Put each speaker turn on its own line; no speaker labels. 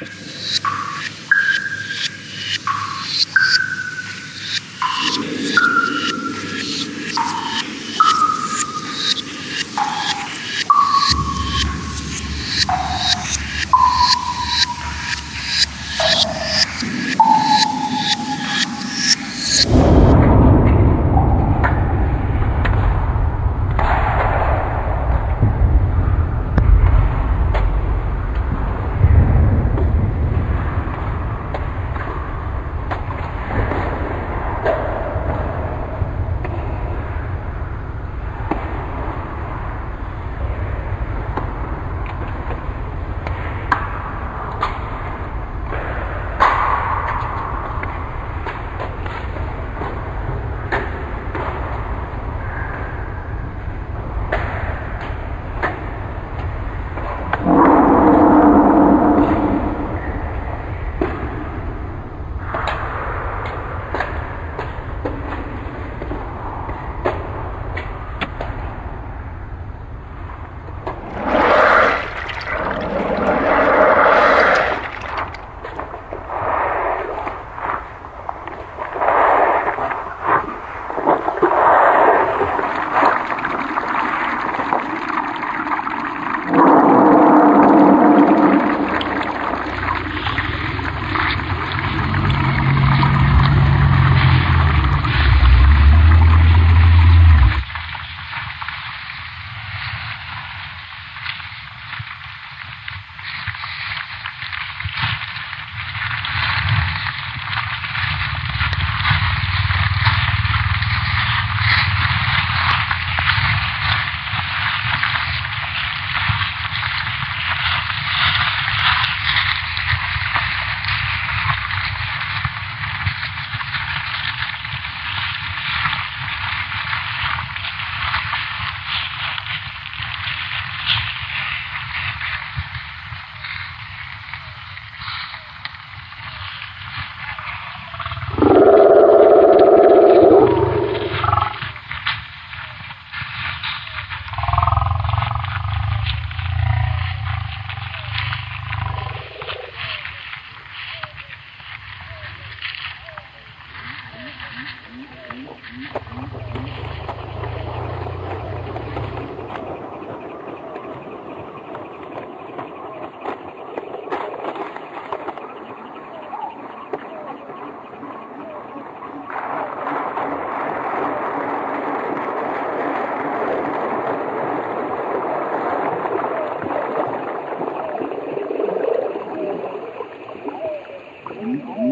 you Mm-hmm.